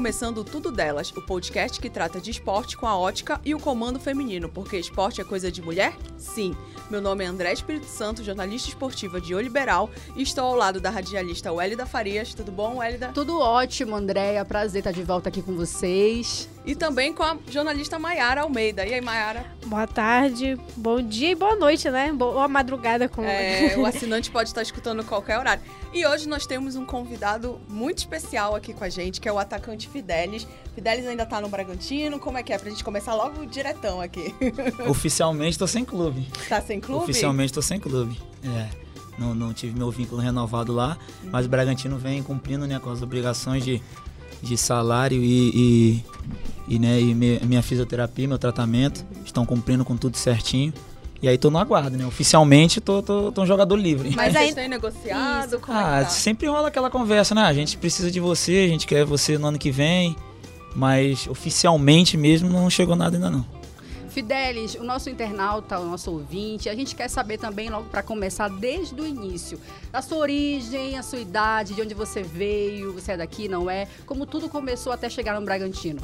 começando Tudo Delas, o podcast que trata de esporte com a ótica e o comando feminino, porque esporte é coisa de mulher? Sim. Meu nome é André Espírito Santo, jornalista esportiva de O Liberal, e estou ao lado da radialista Wélida Farias. Tudo bom, Wélida? Tudo ótimo, Andréia. Prazer estar de volta aqui com vocês. E também com a jornalista Maiara Almeida. E aí, Maiara? Boa tarde, bom dia e boa noite, né? Boa madrugada com É, o assinante pode estar escutando qualquer horário. E hoje nós temos um convidado muito especial aqui com a gente, que é o atacante Fidelis. Fidelis ainda tá no Bragantino. Como é que é? Pra gente começar logo diretão aqui. Oficialmente tô sem clube. Tá sem clube? Oficialmente tô sem clube. É. Não, não tive meu vínculo renovado lá, mas o Bragantino vem cumprindo né, com as obrigações de, de salário e, e, e, né, e minha fisioterapia, meu tratamento. Estão cumprindo com tudo certinho. E aí tô no aguardo, né? Oficialmente tô, tô, tô um jogador livre. Mas aí- têm negociado? Como Ah, é tá? sempre rola aquela conversa, né? A gente precisa de você, a gente quer você no ano que vem, mas oficialmente mesmo não chegou nada ainda não. Fidelis, o nosso internauta, o nosso ouvinte, a gente quer saber também, logo para começar, desde o início, da sua origem, a sua idade, de onde você veio, você é daqui, não é? Como tudo começou até chegar no Bragantino.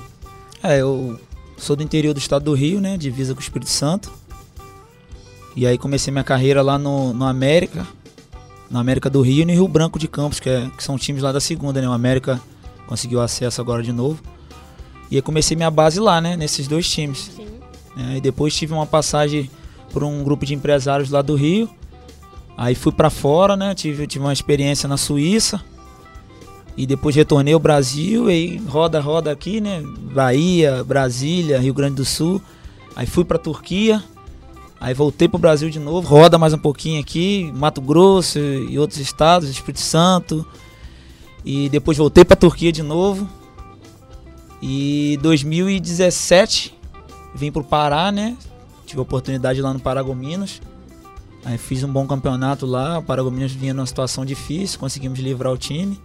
É, eu sou do interior do estado do Rio, né? Divisa com o Espírito Santo. E aí comecei minha carreira lá no, no América, no América do Rio e no Rio Branco de Campos, que, é- que são times lá da segunda, né? O América conseguiu acesso agora de novo. E aí comecei minha base lá, né? Nesses dois times. Sim. né? E depois tive uma passagem por um grupo de empresários lá do Rio. Aí fui pra fora, né? Tive, tive uma experiência na Suíça. E depois retornei ao Brasil, e roda, roda aqui, né? Bahia, Brasília, Rio Grande do Sul. Aí fui pra Turquia. Aí voltei pro Brasil de novo, roda mais um pouquinho aqui, Mato Grosso e outros estados, Espírito Santo. E depois voltei pra Turquia de novo. E 2017 vim pro Pará, né? Tive a oportunidade lá no Paragominas. Aí fiz um bom campeonato lá. O Paragominas vinha numa situação difícil, conseguimos livrar o time.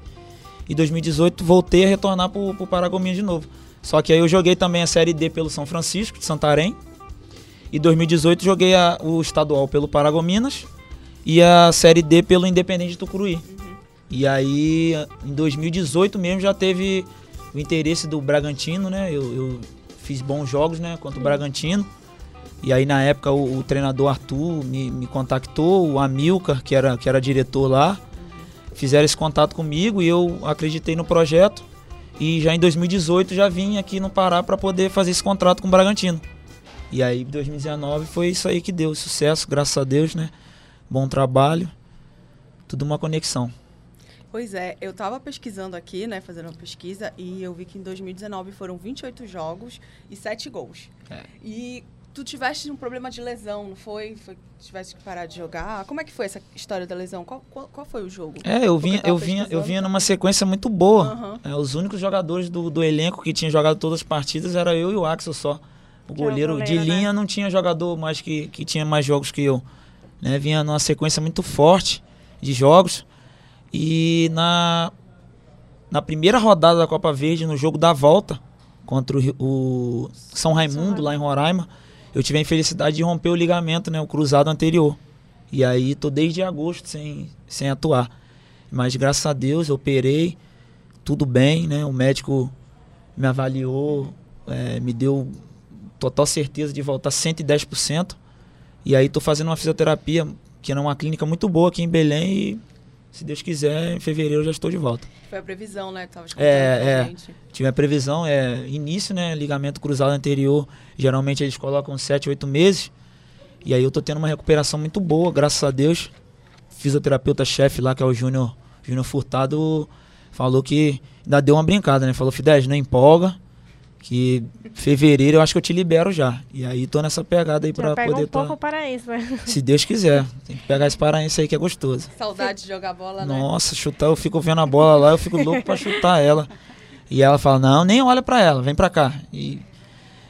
E 2018 voltei a retornar pro, pro Paragominas de novo. Só que aí eu joguei também a Série D pelo São Francisco de Santarém. E 2018 joguei a- o estadual pelo Paragominas e a Série D pelo Independente de Tucuruí. E aí, em 2018 mesmo, já teve o interesse do Bragantino, né? Eu, eu fiz bons jogos, né? Contra o Bragantino. E aí, na época, o, o treinador Arthur me, me contactou, o Amilcar, que era, que era diretor lá, fizeram esse contato comigo e eu acreditei no projeto. E já em 2018 já vim aqui no Pará para poder fazer esse contrato com o Bragantino. E aí, 2019 foi isso aí que deu sucesso, graças a Deus, né? Bom trabalho, tudo uma conexão. Pois é, eu tava pesquisando aqui, né, fazendo uma pesquisa, e eu vi que em 2019 foram 28 jogos e 7 gols. É. E tu tiveste um problema de lesão, não foi? foi tiveste que parar de jogar? Como é que foi essa história da lesão? Qual, qual, qual foi o jogo? É, eu vinha, tava eu vinha, eu vinha numa sequência muito boa. Aham. É, os únicos jogadores do, do elenco que tinham jogado todas as partidas era eu e o Axel só. O goleiro de né? linha não tinha jogador mais que, que tinha mais jogos que eu. Né? Vinha numa sequência muito forte de jogos. E na, na primeira rodada da Copa Verde, no jogo da volta, contra o, o São Raimundo, lá em Roraima, eu tive a infelicidade de romper o ligamento, né? O cruzado anterior. E aí tô desde agosto sem, sem atuar. Mas graças a Deus eu operei, tudo bem, né? O médico me avaliou, é, me deu total certeza de voltar 110%. E aí tô fazendo uma fisioterapia, que era uma clínica muito boa aqui em Belém e se Deus quiser, em fevereiro eu já estou de volta. Foi a previsão, né, que tava É, é. Tive a previsão, é início, né? Ligamento cruzado anterior. Geralmente eles colocam 7, 8 meses. E aí eu tô tendo uma recuperação muito boa, graças a Deus. Fisioterapeuta-chefe lá, que é o Júnior Júnior Furtado, falou que ainda deu uma brincada, né? Falou, Fidesz, não empolga, que fevereiro eu acho que eu te libero já. E aí tô nessa pegada aí Já pra pega poder um pouco tá, para isso, né? Se Deus quiser. Tem que pegar esse paraense aí que é gostoso. Saudade de jogar bola, né? Nossa, chutar, eu fico vendo a bola lá, eu fico louco pra chutar ela. E ela fala: "Não, nem olha pra ela, vem pra cá". E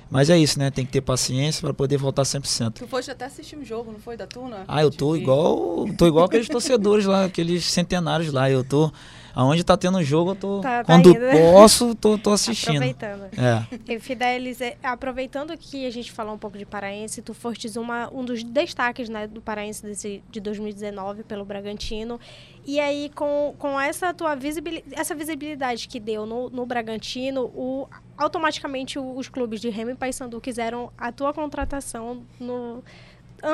Mas é isso, né? Tem que ter paciência para poder voltar 100%. Tu foste até assistir um jogo, não foi, da Tuna? Ah, eu tô igual, tô igual aqueles torcedores lá, aqueles centenários lá. Eu tô aonde tá tendo jogo, eu tô Tá- tá quando indo, posso, tô, tô assistindo. Aproveitando. É. E Fidelis, é, aproveitando que a gente falou um pouco de Paraense, tu fostes uma, um dos destaques né, do Paraense desse, de 2019 pelo Bragantino. E aí, com, com essa tua visibilidade, essa visibilidade que deu no, no Bragantino, o, automaticamente os clubes de Remo e Paysandu quiseram a tua contratação no,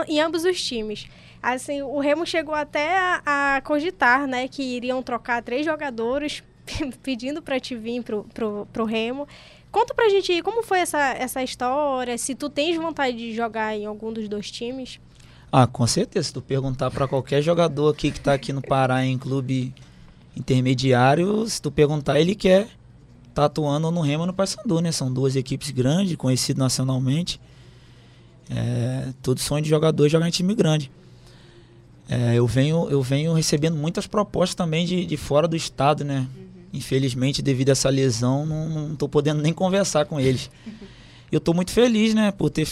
em ambos os times. Assim, o Remo chegou até a, a cogitar, né, que iriam trocar três jogadores pedindo para te vir pro, pro, pro Remo. Conta pra gente aí como foi essa, essa história, se tu tens vontade de jogar em algum dos dois times. Ah, com certeza. Se tu perguntar para qualquer jogador aqui que tá aqui no Pará em clube intermediário, se tu perguntar, ele quer tá atuando no Remo no Paysandu, né? São duas equipes grandes, conhecidas nacionalmente. É, todo sonho de jogador é jogar em time grande. É, eu, venho, eu venho recebendo muitas propostas também de, de fora do estado, né? Infelizmente, devido a essa lesão, não, tô podendo nem conversar com eles. Eu tô muito feliz, né, por ter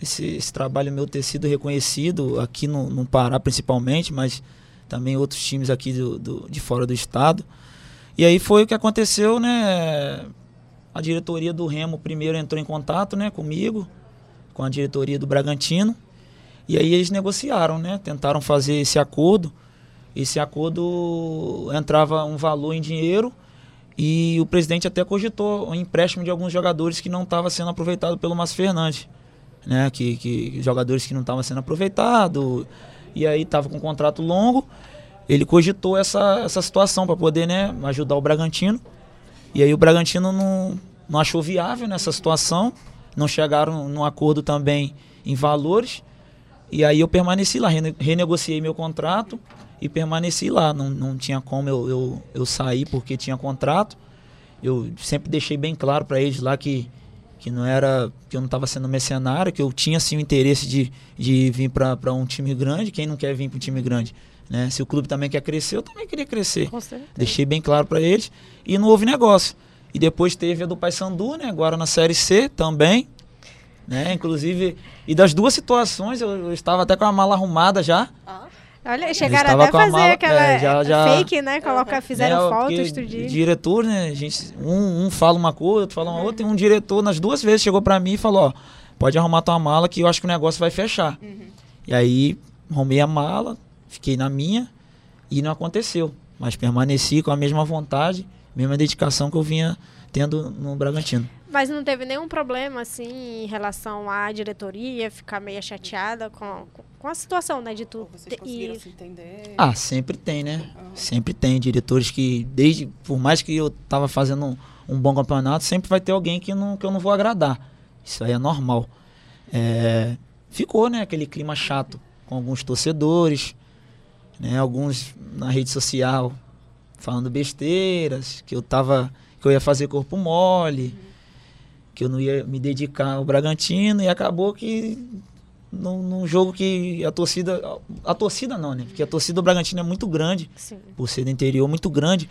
esse, esse trabalho meu ter sido reconhecido aqui no, no Pará principalmente, mas também outros times aqui do, do- de fora do estado. E aí foi o que aconteceu, né? A diretoria do Remo primeiro entrou em contato, né, comigo, com a diretoria do Bragantino. E aí eles negociaram, né? Tentaram fazer esse acordo. Esse acordo entrava um valor em dinheiro e o presidente até cogitou um empréstimo de alguns jogadores que não estava sendo aproveitado pelo Márcio Fernandes, né? Que, que jogadores que não estavam sendo aproveitados e aí estava com um contrato longo. Ele cogitou essa, essa situação para poder, né, ajudar o Bragantino. E aí o Bragantino não, não achou viável nessa situação, não chegaram num acordo também em valores. E aí eu permaneci lá, rene- renegociei meu contrato e permaneci lá. Não, não tinha como eu, eu, eu sair porque tinha contrato. Eu sempre deixei bem claro para eles lá que, que não era que eu não estava sendo mercenário, que eu tinha sim o interesse de, de vir para um time grande. Quem não quer vir para um time grande? Né? Se o clube também quer crescer, eu também queria crescer. Deixei bem claro para eles e não houve negócio. E depois teve a do Paysandu, né? Agora na Série C também. Né? Inclusive, e das duas situações, eu, eu estava até com a mala arrumada já. Ah, Olha, chegaram até a fazer mala- aquela é, já- já- fake, né? Colocar, fizeram né? foto, Porque estudinho. Diretor, né? Gente, um, um fala uma coisa, outro fala uma outra. E um diretor, nas duas vezes, chegou para mim e falou: Ó, pode arrumar tua mala que eu acho que o negócio vai fechar. E aí, arrumei a mala, fiquei na minha e não aconteceu. Mas permaneci com a mesma vontade, mesma dedicação que eu vinha tendo no Bragantino. Mas não teve nenhum problema, assim, em relação à diretoria ficar meio chateada com, com a situação, né? De tu. ou vocês conseguiram e- se entender? Ah, sempre tem, né? Sempre tem diretores que, desde, por mais que eu tava fazendo um, um bom campeonato, sempre vai ter alguém que, não, que eu não vou agradar. Isso aí é normal. É, ficou, né, aquele clima chato com alguns torcedores, né, alguns na rede social falando besteiras, que eu tava, que eu ia fazer corpo mole, que eu não ia me dedicar ao Bragantino e acabou que num, num jogo que a torcida, a torcida não, né? Porque a torcida do Bragantino é muito grande, Sim. por ser do interior, muito grande.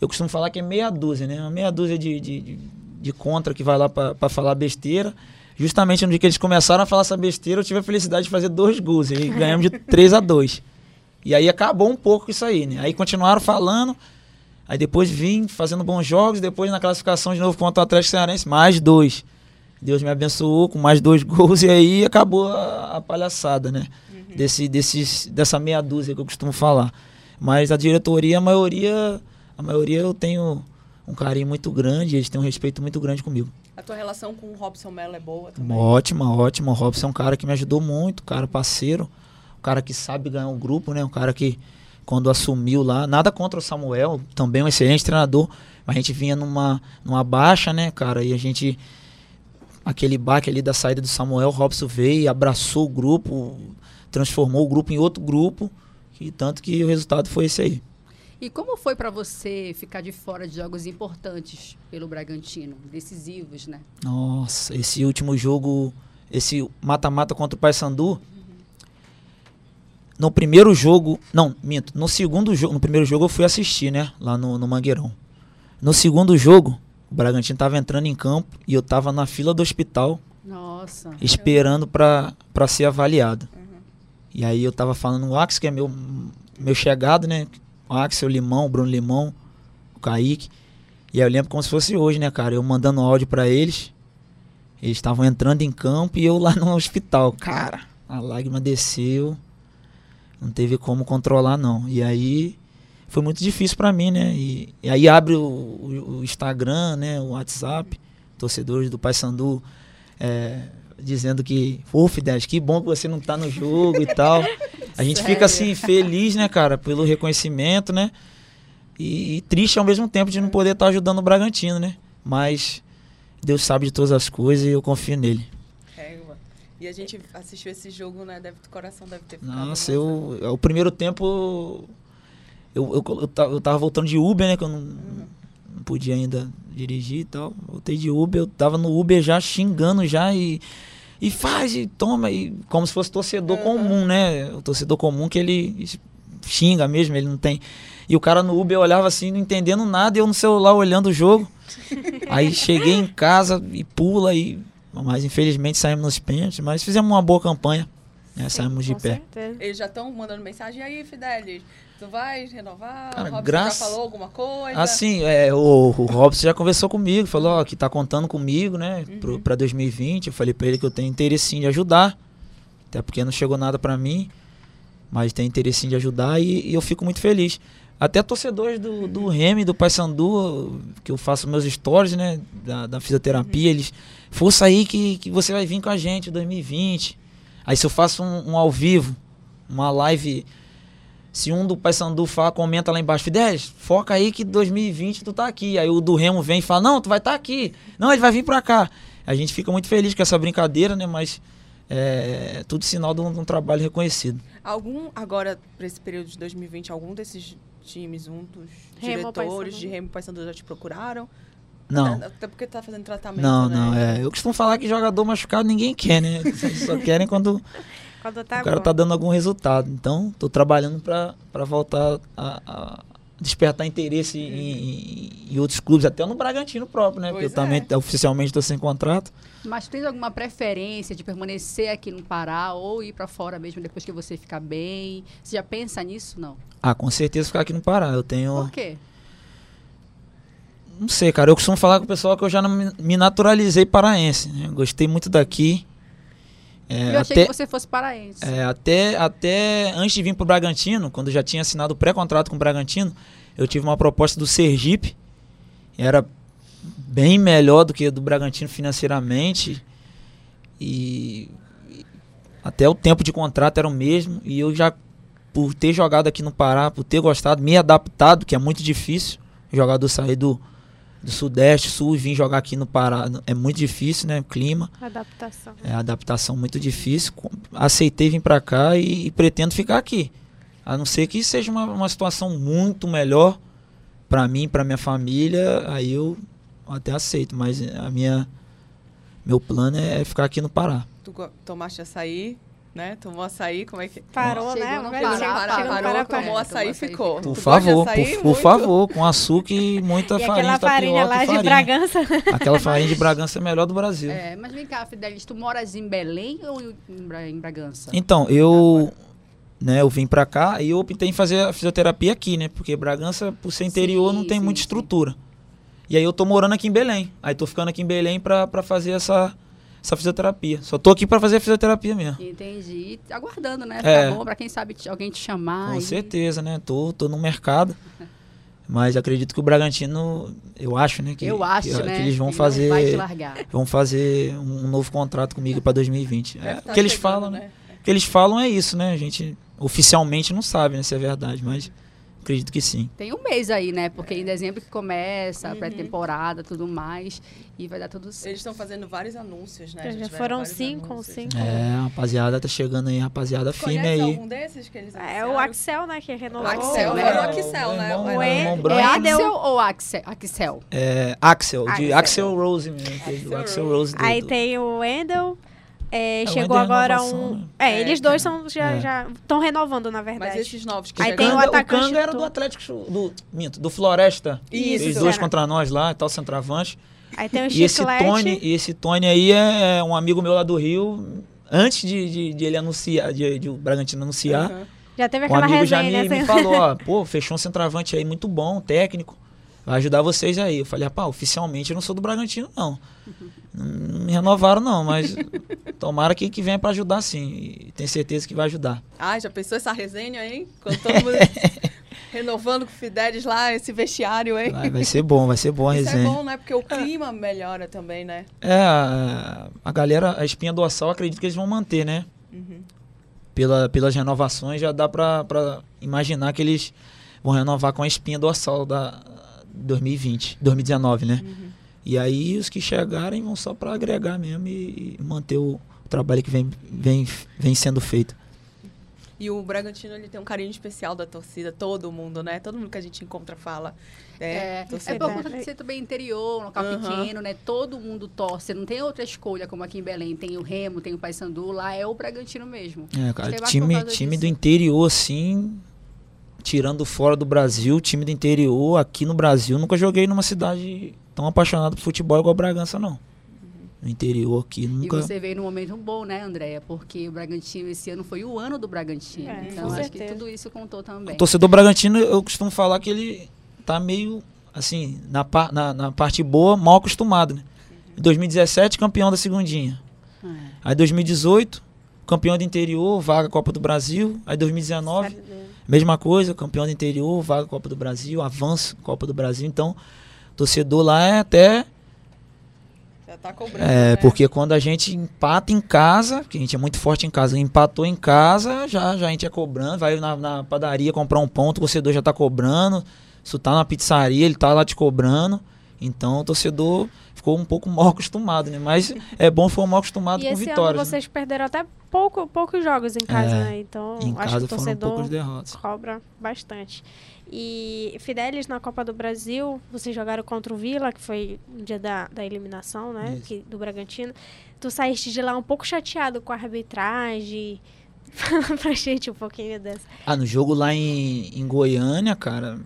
Eu costumo falar que é meia dúzia, né? Uma meia dúzia de, de, de- contra que vai lá para falar besteira. Justamente no dia que eles começaram a falar essa besteira, eu tive a felicidade de fazer dois gols. E ganhamos de 3 a 2 E aí acabou um pouco isso aí, né? Aí continuaram falando. Aí depois vim fazendo bons jogos. Depois na classificação de novo contra o Atlético Cearense, mais dois. Deus me abençoou com mais dois gols. E aí acabou a, a palhaçada, né? Desse, desses, dessa meia dúzia que eu costumo falar. Mas a diretoria, a maioria, a maioria eu tenho um carinho muito grande. Eles têm um respeito muito grande comigo. A tua relação com o Robson Mello é boa também? Ótima, ótima. O Robson é um cara que me ajudou muito, cara parceiro, um cara que sabe ganhar um grupo, né? Um cara que quando assumiu lá, nada contra o Samuel, também um excelente treinador, mas a gente vinha numa numa baixa, né, cara? E a gente aquele baque ali da saída do Samuel, o Robson veio, e abraçou o grupo, transformou o grupo em outro grupo, e tanto que o resultado foi esse aí. E como foi para você ficar de fora de jogos importantes pelo Bragantino, decisivos, né? Nossa, esse último jogo, esse mata-mata contra o Paysandu. No primeiro jogo, não, minto, no segundo jogo, no primeiro jogo eu fui assistir, né, lá no, no Mangueirão. No segundo jogo, o Bragantino tava entrando em campo e eu tava na fila do hospital Nossa. esperando pra pra ser avaliado. E aí eu tava falando o Axel, que é meu, meu chegado, né? O Axel, o Limão, o Bruno Limão, o Kaique. E aí eu lembro como se fosse hoje, né, cara? Eu mandando áudio pra eles. Eles estavam entrando em campo e eu lá no hospital. Cara, a lágrima desceu. Não teve como controlar, não. E aí foi muito difícil pra mim, né? E, e aí abre o, o- o Instagram, né? O WhatsApp, torcedores do Paysandu é, dizendo que, pô, Fidesz, que bom que você não tá no jogo e tal. A gente fica assim, feliz, né, cara, pelo reconhecimento, né? E, e triste ao mesmo tempo de não poder estar ajudando o Bragantino, né? Mas Deus sabe de todas as coisas e eu confio nele. E a gente assistiu esse jogo, né? Deve, o coração deve ter ficado. Nossa, eu. O primeiro tempo. Eu, eu, eu, eu tava voltando de Uber, né? Que eu não, não podia ainda dirigir e tal. Voltei de Uber, eu tava no Uber já xingando já e. E faz, e toma, e como se fosse torcedor comum, né? O torcedor comum que ele xinga mesmo, ele não tem. E o cara no Uber eu olhava assim, não entendendo nada, e eu no celular olhando o jogo. Aí cheguei em casa e pula, e. Mas infelizmente saímos nos pênaltis, mas fizemos uma boa campanha. Né? Saímos de pé. certeza. Eles já estão mandando mensagem. E aí, Fidelis, tu vai renovar? Cara, o Robson graças- já falou alguma coisa? Assim, é, o, o Robson já conversou comigo, falou ó, que tá contando comigo, né, pro, pra 2020. Eu falei pra ele que eu tenho interesse sim de ajudar, até porque não chegou nada pra mim, mas tem interesse sim de ajudar e, e eu fico muito feliz. Até torcedores do, do Remy, do Paysandu, que eu faço meus stories, né, da, da fisioterapia, eles, força aí que, que você vai vir com a gente em 2020. Aí se eu faço um, um ao vivo, uma live se um do Paysandu fala, comenta lá embaixo, Fidesz, foca aí que 2020 tu tá aqui. Aí o do Remo vem e fala, não, tu vai estar aqui. Não, ele vai vir pra cá. A gente fica muito feliz com essa brincadeira, né? Mas é tudo sinal de um, de um trabalho reconhecido. Algum, agora, para esse período de 2020, algum desses times, um dos Remo, diretores Paysandu. de Remo e Paysandu já te procuraram? Não, Até porque tá fazendo tratamento, não, né? não. É, eu costumo falar que jogador machucado ninguém quer, né? Só querem quando Quando tá o cara bom. tá dando algum resultado. Então, tô trabalhando pra pra voltar a, a despertar interesse em, em- em outros clubes, até no Bragantino próprio, né? Porque eu Pois é. também oficialmente tô sem contrato. Mas tu tens alguma preferência de permanecer aqui no Pará ou ir pra fora mesmo depois que você ficar bem? Você já pensa nisso? Não. Ah, com certeza ficar aqui no Pará. Eu tenho. Por quê? Não sei, cara. Eu costumo falar com o pessoal que eu já não me- naturalizei paraense. né? Gostei muito daqui. É, eu achei até, que você fosse paraense. é, até, até antes de vir pro Bragantino, quando eu já tinha assinado o pré-contrato com o Bragantino, eu tive uma proposta do Sergipe. Era bem melhor do que a do Bragantino financeiramente. E até o tempo de contrato era o mesmo. E eu já, por ter jogado aqui no Pará, por ter gostado, me adaptado, que é muito difícil. Jogador sair do, do Sudeste, Sul e vir jogar aqui no Pará é muito difícil, né? O clima. Adaptação. É a adaptação muito difícil. Aceitei vir pra cá e, e pretendo ficar aqui. A não ser que seja uma, uma situação muito melhor pra mim, pra minha família, aí eu até aceito. Mas a minha meu plano é ficar aqui no Pará. Tu tomaste açaí, né? Tomou açaí, como é que... Parou, Chegou né? Velho, Pará, chega- Pará, chega no parou, Pará, tomou é, açaí e açaí, ficou. Por favor, açaí? por, por favor, com açúcar e muita E farinha aquela de farinha lá de farinha. Bragança. Aquela farinha de Bragança é a melhor do Brasil. É, mas vem cá, Fidelis, tu moras em Belém ou em, Bra- em Bragança? Então, eu, né, eu vim pra cá e eu optei em fazer a fisioterapia aqui, né? Porque Bragança, por ser interior, não Sim, tem sim, muita sim. estrutura. E aí eu tô morando aqui em Belém. Aí tô ficando aqui em Belém pra fazer essa, essa fisioterapia. Só tô aqui pra fazer a fisioterapia mesmo. Entendi. E Aguardando, né? É. Tá bom, pra quem sabe alguém te chamar. Com aí. certeza, né? Tô, tô no mercado. Mas acredito que o Bragantino, eu acho, né? Que, Eu acho, que, né? que eles vão que fazer. Vão fazer um novo contrato comigo pra 2020. É, Deve o tá que eles chegando, falam, né? O que eles falam é isso, né? A gente oficialmente não sabe né, se é verdade, mas acredito que sim. Tem um mês aí, né? Porque em dezembro que começa a Uhum. pré-temporada, tudo mais. E vai dar tudo certo. Eles estão fazendo vários anúncios, né? Já foram cinco, anúncios. cinco. É, rapaziada, tá chegando aí, rapaziada firme aí. algum desses que eles É anunciaram? o Axel, né? Que renovou. Axel, né? era o Axel, né? O irmão é. É. Axel ou Axel? Axel. É, Axel, de Axel. Axel Rose mesmo. é Axel Axel Rose. Aí tem o Wendel. É, É, o chegou é agora renovação, um. né? É, É, eles dois cara. são, já É. já estão renovando, na Mas verdade. esses novos que Aí tem o atacante Kanga era do- Atlético, do, minto, do Floresta. Isso, Fez dois era. contra nós lá e tal, centroavante. Aí tem o E esse. Tony, e esse Tony aí é um amigo meu lá do Rio. Antes de, de, de ele anunciar, de, de o Bragantino anunciar, Aham. Já teve um aquela amigo já resenha, me, né? me falou, ó, pô, fechou um centroavante aí muito bom, técnico. Vai ajudar vocês aí. Eu falei, rapaz, oficialmente eu não sou do Bragantino, não. Não me renovaram, não, mas tomara que, que venha pra ajudar sim. E tenho certeza que vai ajudar. Ah, já pensou essa resenha, hein? Quando todo mundo renovando com o Fidelis lá, esse vestiário, hein? Vai, vai ser bom, vai ser bom a Isso é bom, né? Porque o clima melhora também, né? É, a, a galera, a espinha dorsal, acredito que eles vão manter, né? Uhum. Pela, pelas renovações, já dá pra, pra imaginar que eles vão renovar com a espinha dorsal da 2020, 2019, né? Uhum. E aí os que chegarem vão só pra agregar mesmo e, e manter o, trabalho que vem, vem, vem sendo feito. E o Bragantino, ele tem um carinho especial da torcida, todo mundo, né? Todo mundo que a gente encontra fala. É, É, é por conta de ser também interior, um local Aham. pequeno, né? Todo mundo torce, não tem outra escolha, como aqui em Belém. Tem o Remo, tem o Paysandu, lá é o Bragantino mesmo. É, cara, é time, time do interior, assim, tirando fora do Brasil, time do interior, aqui no Brasil, nunca joguei numa cidade tão apaixonada por futebol igual Bragança, não. No interior aqui, E nunca. você veio num momento bom, né, Andréia? Porque o Bragantino esse ano foi o ano do Bragantino. É, então acho que certeza. tudo isso contou também. O torcedor Bragantino, eu costumo falar que ele tá meio, assim, na, na, na parte boa, mal acostumado, né? Em 2017, campeão da segundinha. É. Aí 2018, campeão do interior, vaga Copa do Brasil. Aí 2019, mesma coisa, campeão do interior, vaga Copa do Brasil, avanço Copa do Brasil. Então, torcedor lá é até. Já tá cobrando, É, né? porque quando a gente empata em casa, que a gente é muito forte em casa, empatou em casa, já, já a gente é cobrando, vai na, na padaria comprar um pão, o torcedor já tá cobrando. Se tu tá na pizzaria, ele tá lá te cobrando. Então o torcedor ficou um pouco mal acostumado, né? Mas é bom foi mal acostumado E com esse vitórias. ano né? vocês perderam até pouco, poucos jogos em casa, É, né? Então, Em acho que o torcedor cobra bastante. E Fidelis na Copa do Brasil, vocês jogaram contra o Vila, que foi no dia da, da eliminação, né? Que, do Bragantino. Tu saíste de lá um pouco chateado com a arbitragem. Fala pra gente um pouquinho dessa. Ah, no jogo lá em, em Goiânia, cara,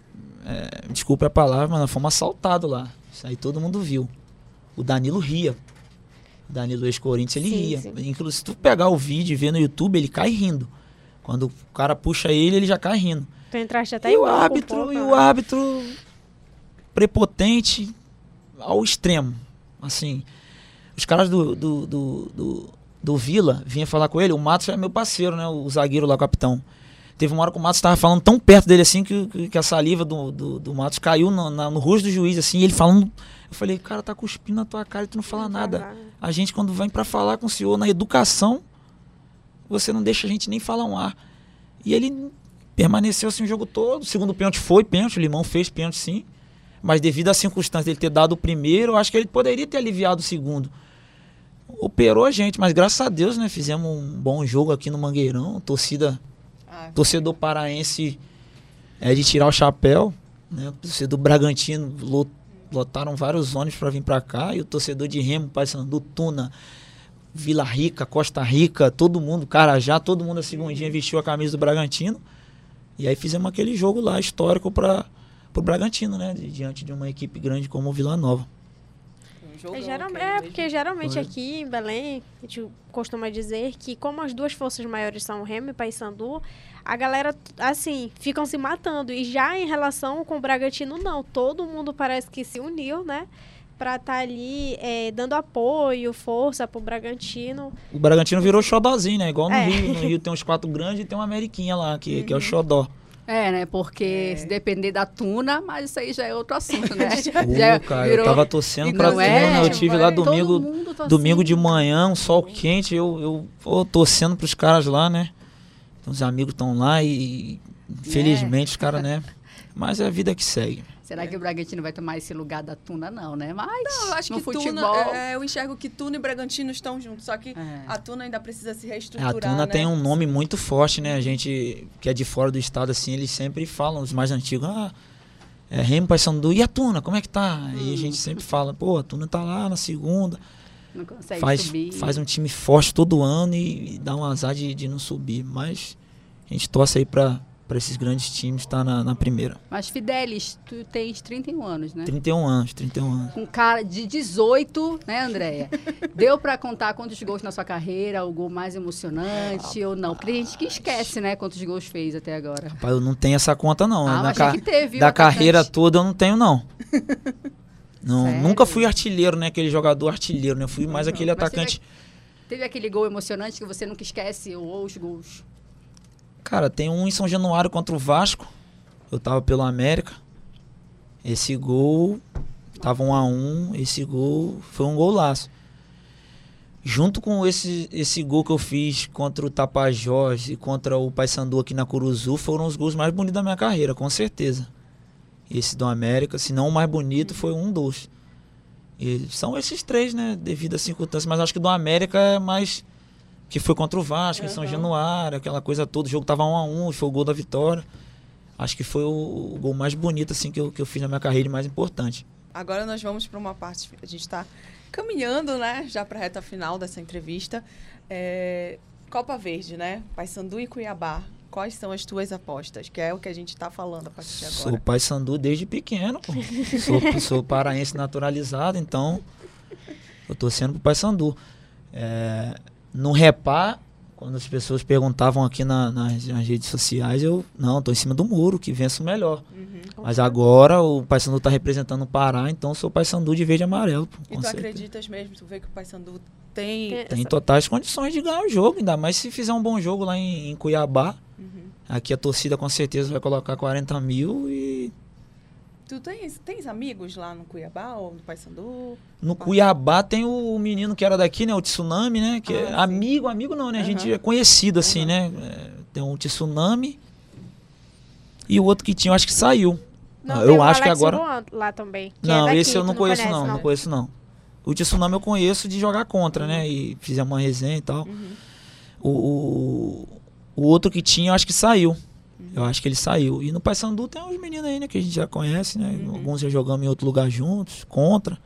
é, desculpe a palavra, mas nós fomos assaltados lá. Isso aí todo mundo viu. O Danilo ria. O Danilo ex-Corinthians, ele Sim, ria. sim. Inclusive, se tu pegar o vídeo e ver no YouTube, ele cai rindo. Quando o cara puxa ele, ele já cai rindo. Tu entraste até e o árbitro, e o árbitro prepotente ao extremo. Assim, os caras do, do, do, do, do Vila vinham falar com ele. O Matos é meu parceiro, né? O zagueiro lá, o capitão. Teve uma hora que o Matos estava falando tão perto dele assim que, que- a saliva do, do, do Matos caiu no, na- no rosto do juiz, assim, e ele falando. Eu falei, cara, tá cuspindo na tua cara e tu não fala nada. A gente, quando vem pra falar com o senhor na educação, você não deixa a gente nem falar um ar. E ele permaneceu assim o jogo todo. O segundo pênalti foi pênalti, o Limão fez pênalti sim. Mas devido à circunstância dele ter dado o primeiro, eu acho que ele poderia ter aliviado o segundo. Operou a gente, mas graças a Deus, né? Fizemos um bom jogo aqui no Mangueirão. Torcida, Ah, torcedor paraense é de tirar o chapéu. Né? O torcedor Bragantino lo- lotaram vários ônibus para vir para cá. E o torcedor de Remo, Paysandu, Tuna, Vila Rica, Costa Rica, todo mundo, Carajá, todo mundo a segundinha vestiu a camisa do Bragantino. E aí fizemos aquele jogo lá histórico para o Bragantino, né? Di- Diante de uma equipe grande como o Vila Nova. jogo É, geral- ok é, porque geralmente Foi. aqui em Belém, a gente costuma dizer que como as duas forças maiores são o Remo e Paysandu, a galera, assim, ficam se matando. E já em relação com o Bragantino, não. Todo mundo parece que se uniu, né? Pra estar ali é, dando apoio, força pro Bragantino. O Bragantino virou xodózinho, né? Igual no É. Rio. No Rio tem uns quatro grandes e tem uma Ameriquinha lá, que, que é o xodó. É, né? Porque É. se depender da tuna, mas isso aí já é outro assunto, né? Pô, cara, eu tava torcendo E pra Tuna, é, eu tive lá Todo domingo, domingo de manhã, um sol quente, eu, eu pô, torcendo pros caras lá, né? Os amigos estão lá e infelizmente os caras, né? Mas é a vida que segue. Será que o Bragantino vai tomar esse lugar da tuna? Não, né? Mas Eu acho no que futebol... Tuna, é, eu enxergo que Tuna e Bragantino estão juntos, só que É. a Tuna ainda precisa se É, reestruturar, a Tuna né? tem um nome muito forte, né? A gente que é de fora do estado, assim, eles sempre falam, os mais antigos, ah, é Remo Paysandu, e a Tuna, como é que tá? E a gente sempre fala, pô, a Tuna tá lá na segunda, Não consegue faz, subir. faz um time forte todo ano e, e dá um azar de, de não subir. Mas a gente torce aí pra, para esses grandes times estar na, na primeira. Mas Fidelis, tu tens 31 anos, né? 31 anos, 31 anos. Com cara de 18, né, Andréia? Deu pra contar quantos gols na sua carreira, o gol mais emocionante ou não? Porque tem gente que esquece, né, quantos gols fez até agora. Rapaz, eu não tenho essa conta não. Ah, Na ca- que teve, da atacante? carreira toda eu não tenho não. não Sério? nunca fui artilheiro, né? Aquele jogador artilheiro, né? Fui mais aquele Mas teve atacante. Teve aquele gol emocionante que você nunca esquece, ou os gols? Cara, tem um em São Januário contra o Vasco. Eu tava pelo América. Esse gol tava um a um. Esse gol foi um golaço. Junto com esse, esse gol que eu fiz contra o Tapajós e contra o Paysandu aqui na Curuzu, foram os gols mais bonitos da minha carreira, com certeza. Esse do América, se não o mais bonito, foi um dos. E são esses três, né? Devido às circunstâncias. Mas acho que do América é mais. Que foi contra o Vasco, em São Januário, aquela coisa toda. O jogo tava um a um, foi o gol da vitória. Acho que foi o, o gol mais bonito assim que eu, que eu fiz na minha carreira e mais importante. Agora nós vamos para uma parte. A gente está caminhando, né? Já para a reta final dessa entrevista. É, Copa Verde, né? Paysandu e Cuiabá. Quais são as tuas apostas? Que é o que a gente está falando a partir de Sou agora. pai Sandu desde pequeno, pô. sou, sou paraense naturalizado, então eu tô sendo pro pai Sandu. É, no repá, quando as pessoas perguntavam aqui na- nas, nas redes sociais, eu não, tô em cima do muro, que venço melhor. Uhum. Mas agora o pai Sandu tá representando o Pará, então eu sou pai Sandu de verde e amarelo. Pô, E tu certeza. acreditas mesmo? Tu vê que o Paysandu tem. Tem- Tem totais condições de ganhar o jogo, ainda mais se fizer um bom jogo lá em, em Cuiabá. Uhum. Aqui a torcida com certeza vai colocar 40 mil e Tu tens, tens amigos lá no Cuiabá ou no Paysandu? No Cuiabá tem o menino que era daqui, né? O Tsunami, né? Que é Ah, sim. amigo, amigo não, né? A gente Aham. é conhecido assim, Aham. né? É, tem um Tsunami e o outro que tinha, eu acho que saiu. Não, eu tem o acho que agora. Luan lá também. que Não, é daqui, esse eu tu não conheço conhece, não, não conheço não. O Tsunami eu conheço de jogar contra, né? E fizemos uma resenha e tal. Uhum. O, o, o outro que tinha, eu acho que saiu. Eu acho que ele saiu. E no Paysandu tem uns meninos aí, né? Que a gente já conhece, né? Uhum. Alguns já jogamos em outro lugar juntos, contra.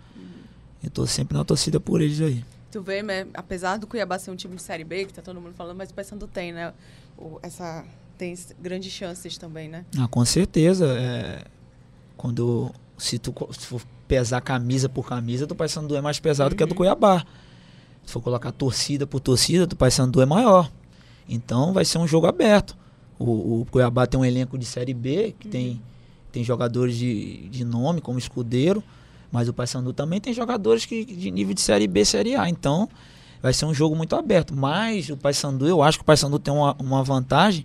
Eu tô sempre na torcida por eles aí. Tu vê, né, apesar do Cuiabá ser um time de Série B, que tá todo mundo falando, mas o Paysandu tem, né? O- essa, tem grandes chances também, né? Ah, com certeza. É, quando se tu se for pesar camisa por camisa, do Paysandu é mais pesado que a do Uhum. Cuiabá. Se for colocar torcida por torcida, do Paysandu é maior. Então vai ser um jogo aberto. O, o Cuiabá tem um elenco de Série B, que tem, tem jogadores de, de nome, como Escudeiro, mas o Paysandu também tem jogadores que, de nível de Série B, Série A. Então vai ser um jogo muito aberto. Mas o Paysandu, eu acho que o Paysandu tem uma, uma vantagem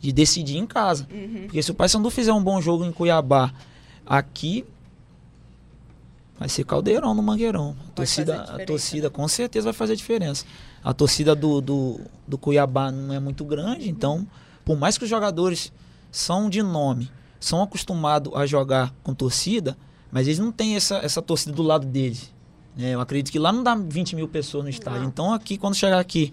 de decidir em casa. Uhum. Porque se o Paysandu fizer um bom jogo em Cuiabá, aqui vai ser caldeirão no Mangueirão. A torcida, a torcida né? com certeza vai fazer diferença. A torcida do, do, do Cuiabá não é muito grande, então, por mais que os jogadores são de nome, são acostumados a jogar com torcida, mas eles não têm essa, essa torcida do lado deles. né? Eu acredito que lá não dá 20 mil pessoas no estádio. Não. Então aqui, quando chegar aqui,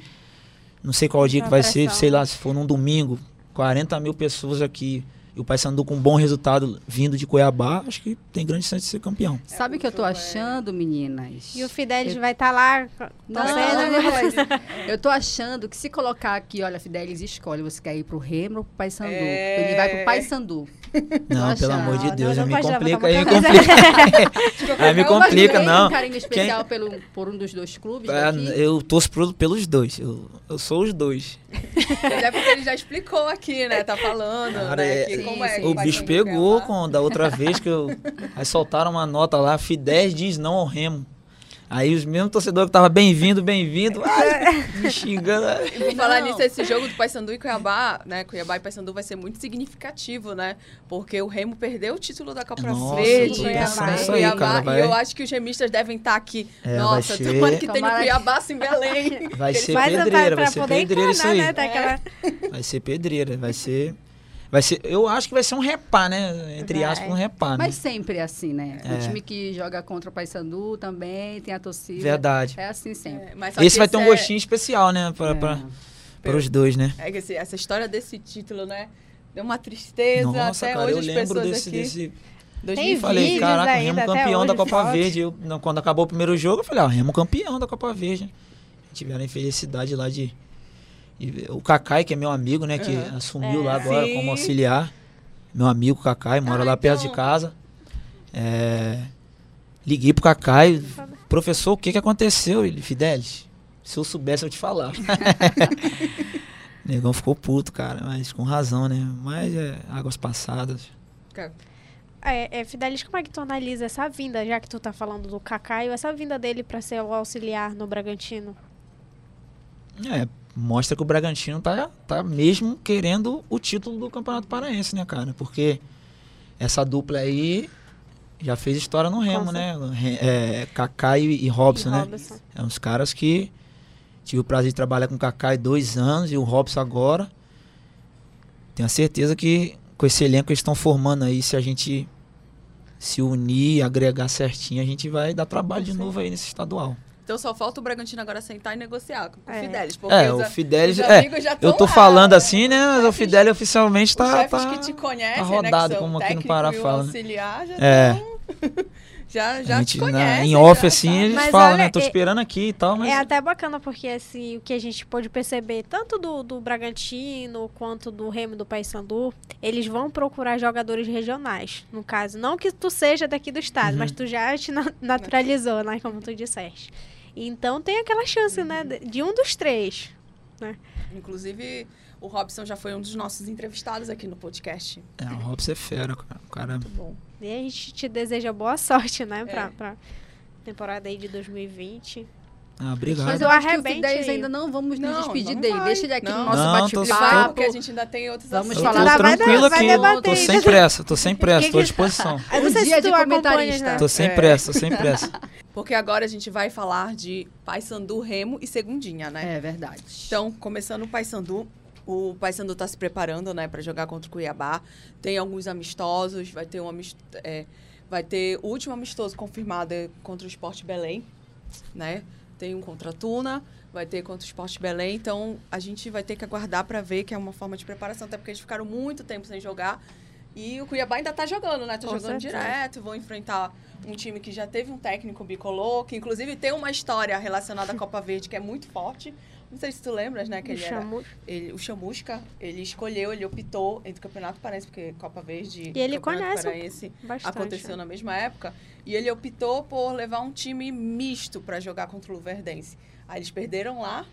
não sei qual dia que vai ser, pressão. sei lá, se for num domingo, 40 mil pessoas aqui, e o Paysandu com um bom resultado vindo de Cuiabá, acho que tem grande chance de ser campeão. Sabe o que eu tô achando, meninas? E o Fidelis vai estar lá Não, torcendo. não, não, Eu tô achando que se colocar aqui, olha, Fidelis escolhe, você quer ir pro Remo ou pro Paysandu? É. Ele vai pro Paysandu. Não, achando. pelo amor de Não, Deus, não me pode levar complica, pra aí me complica. Aí me complica, não. um carinho especial pelo, por um dos dois clubes Ah? Eu torço pro- pelos dois. Eu, eu sou os dois. É porque ele já explicou aqui, né? Tá falando, Cara, né? é- que Sim, é sim. O bicho pegou com, da outra vez que eu. Aí soltaram uma nota lá, Fidesz diz não ao Remo. Aí os mesmos torcedores que estavam bem-vindo, bem-vindo, me xingando. E falar Não. nisso, esse jogo do Paysandu e Cuiabá, né? Cuiabá e Paysandu vai ser muito significativo, né? Porque o Remo perdeu o título da Copa Nossa, Verde. né? nisso aí, Cuiabá, cara, vai- E eu acho que os remistas devem estar aqui. É, Nossa, ser- tomara que que- Cuiabá, assim, Belém. Vai ser pedreira, vai ser pedreira isso aí. né? Tá. Vai ser pedreira, vai ser. Vai ser. Eu acho que vai ser um repá, né? Entre Vai. aspas, um repá, né? Mas sempre é assim, né? O É. time que joga contra o Paysandu também tem a torcida. Verdade. É assim sempre. É, mas Esse vai ter um é- gostinho especial, né? Pra, É. pra, para os dois, né? É que esse- essa história desse título, né? Deu uma tristeza Nossa, até cara, hoje eu as lembro pessoas desse, aqui. desse. Tem e falei, caraca, o Remo campeão da Copa. Verde. Eu, quando acabou o primeiro jogo, eu falei, ah, Remo campeão da Copa Verde. Tiveram a infelicidade lá de, E o Cacai, que é meu amigo, né? Que assumiu É. lá agora Sim. como auxiliar. Meu amigo Cacai, mora Ah, lá perto então- de casa. É, liguei pro Cacai, professor, o que que aconteceu? Ele, Fidelis, se eu soubesse eu te falar. Negão ficou puto, cara, mas com razão, né? Mas é águas passadas. É, é, Fidelis, como é que tu analisa essa vinda, já que tu tá falando do Cacaio, essa vinda dele pra ser o auxiliar no Bragantino? É, mostra que o Bragantino tá, tá mesmo querendo o título do Campeonato Paraense, né, cara? Porque essa dupla aí já fez história no Remo, né? É, Kaká e, e Robson, E né? Robson. É uns caras que tive o prazer de trabalhar com o Kaká há dois anos e o Robson agora. Tenho a certeza que com esse elenco que eles estão formando aí, se a gente se unir, agregar certinho, a gente vai dar trabalho de novo aí nesse estadual. Então só falta o Bragantino agora sentar e negociar com o É. Fidelis. porque É, os o a- Fidelis. os É, amigos já eu tô lá, falando né? assim, né? Mas o Fidelis oficialmente Os tá. chefes tá que te conhecem, tá né, rodado, que são como o aqui no Pará fala, né? auxiliar, já É. tão- já, já a te gente, na- em off, já assim, eles Mas falam, olha, né? Tô é- esperando aqui e tal, mas. É até bacana porque assim, o que a gente pôde perceber, tanto do, do Bragantino quanto do Remo do Paysandu, eles vão procurar jogadores regionais. No caso, não que tu seja daqui do estado, Uhum. mas tu já te na- naturalizou, né? Como tu disseste. Então tem aquela chance, né? de- De um dos três. Inclusive, o Robson já foi um dos nossos entrevistados aqui no podcast. É, o Robson é fera, cara. O cara. Muito bom. E a gente te deseja boa sorte, né? Pra, É. pra temporada aí de 2020. Ah, obrigado. Mas eu acho que o arrebente ainda não vamos Não, nos despedir dele. vai. Deixa ele aqui Não. no nosso bate-papo. porque a gente ainda tem outros Vamos assuntos. falar tô tranquilo vai aqui. debater Tô sem pressa, tô sem pressa, tô à disposição. Eu não Um sei se dia de tu comentarista. né? Tô sem É. pressa, tô sem pressa. Porque agora a gente vai falar de Paysandu, Remo e Segundinha, né? É verdade. Então, começando o Paysandu, o Paysandu tá se preparando, né, para jogar contra o Cuiabá. Tem alguns amistosos, vai ter um amist... é, vai ter o último amistoso confirmado é contra o Sport Belém, né? Tem um contra a Tuna, vai ter contra o Sport Belém, então a gente vai ter que aguardar para ver que é uma forma de preparação, até porque eles ficaram muito tempo sem jogar. E o Cuiabá ainda tá jogando, né? Tá jogando certeza. direto, vão enfrentar um time que já teve um técnico bicolor, que inclusive tem uma história relacionada à Copa Verde que é muito forte. Não sei se tu lembras, né? Que O ele era Chamu- ele, o Chamusca, ele escolheu, ele optou entre o Campeonato Paraense, porque Copa Verde E ele Campeonato conhece Paraense Bastante. aconteceu né? na mesma época, e ele optou por levar um time misto para jogar contra o Luverdense. Aí eles perderam lá,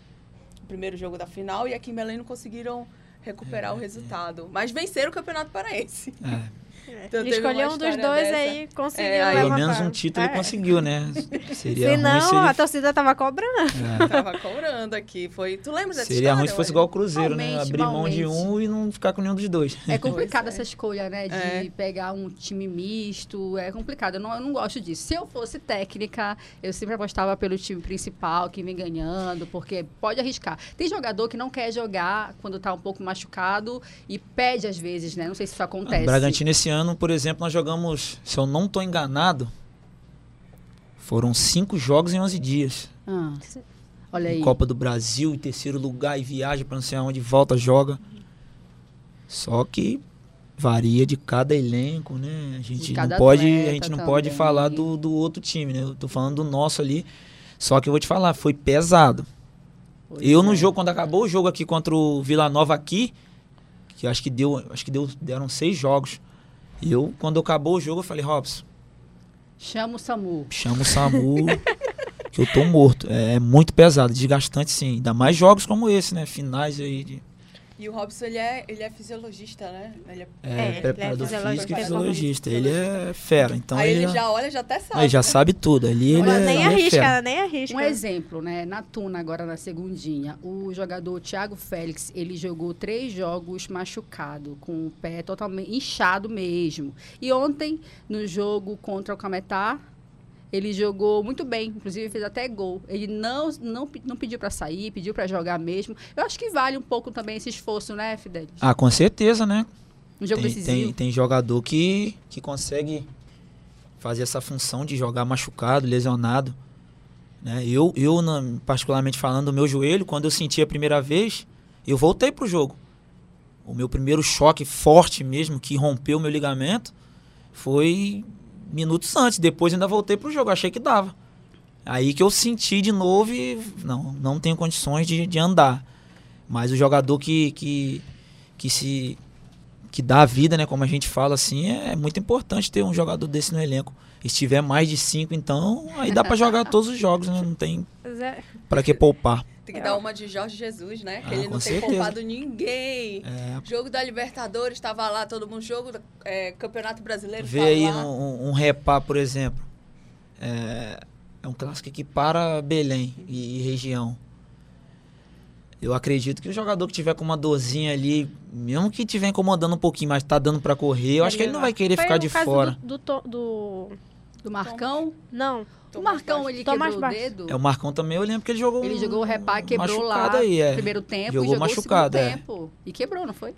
o primeiro jogo da final, e aqui em Belém não conseguiram recuperar o resultado. Mas venceram o Campeonato Paraense. É, Então, Ele teve uma escolheu um dos dois dessa. aí conseguiu É, aí- pelo menos um título ele É. conseguiu, né? Seria Se ruim não, se a ele... torcida tava cobrando. é, Tava cobrando aqui. Foi... Tu lembra dessa Seria ruim se fosse igual o Cruzeiro, né? Malmente, Abrir mão de um e não ficar com nenhum dos dois. É complicada Pois é. essa escolha, né? De É. pegar um time misto. É complicado. Eu não, eu não gosto disso. Se eu fosse técnica, eu sempre apostava pelo time principal, que vem ganhando, porque pode arriscar. Tem jogador que não quer jogar quando tá um pouco machucado e pede às vezes, né? Não sei se isso acontece. Bragantino esse ano, por exemplo, nós jogamos, se eu não tô enganado, foram cinco jogos em 11 dias. Ah, olha aí. Em Copa do Brasil, em terceiro lugar, e viaja pra não sei aonde, volta, joga. Só que varia de cada elenco, né? A gente não pode, a gente não pode falar do, do outro time, né? Eu tô falando do nosso ali. Só que eu vou te falar, foi pesado. Pois eu no é. jogo, quando acabou o jogo aqui contra o Vila Nova aqui, que acho que deu, acho que deu, deram seis jogos. Eu, quando acabou o jogo, eu falei, Robson, Chama o Samu. chama o SAMU, que eu tô morto. É, muito pesado, desgastante sim. Ainda mais jogos como esse, né? Finais aí de E o Robson, ele é, ele é fisiologista, né? Ele é, é, É, ele é preparador fisiologista, físico e preparador fisiologista. Ele é fera, então Aí ele, ele já, já olha, já até sabe. ele já né? sabe tudo. Ali ele Ela é, nem é arrisca, ela nem arrisca. Um exemplo, né? Na Tuna, agora na segundinha, o jogador Thiago Félix, ele jogou três jogos machucado, com o pé totalmente inchado mesmo. E ontem, no jogo contra o Cametá, ele jogou muito bem, inclusive fez até gol. Ele não, não, não pediu para sair, pediu para jogar mesmo. Eu acho que vale um pouco também esse esforço, né, Fidelis? Ah, com certeza, né? Um jogo tem, decisivo. tem, tem jogador que, que consegue fazer essa função de jogar machucado, lesionado. Né? Eu, eu particularmente falando do meu joelho, quando eu senti a primeira vez, eu voltei pro jogo. O meu primeiro choque forte mesmo, que rompeu meu ligamento, foi minutos antes. Depois ainda voltei pro jogo, achei que dava. Aí que eu senti de novo e não, não tenho condições de, de andar. Mas o jogador que, que, que se que dá a vida, né? Como a gente fala assim, é muito importante ter um jogador desse no elenco. E se tiver mais de cinco, então, aí dá pra jogar todos os jogos, né? Não tem Mas é- pra que poupar. Tem que dar uma de Jorge Jesus, né? Que Ah, ele não tem certeza. poupado ninguém. É, Jogo da Libertadores, estava lá todo mundo. Jogo do é, Campeonato Brasileiro, Vê aí lá. um, um repá, por exemplo. É, é um clássico aqui para Belém e, e região. Eu acredito que o jogador que tiver com uma dorzinha ali, mesmo que tiver incomodando um pouquinho, mas tá dando pra correr, eu acho que ele não vai querer Foi ficar de caso fora. Do, do, do- Do Marcão. Não, O Marcão, ele Tomás quebrou o dedo. É o Marcão também, eu lembro que ele jogou. Ele jogou o repá, quebrou machucado lá aí, é. no primeiro tempo Jogou e jogou machucado, o é. tempo. E quebrou, não foi?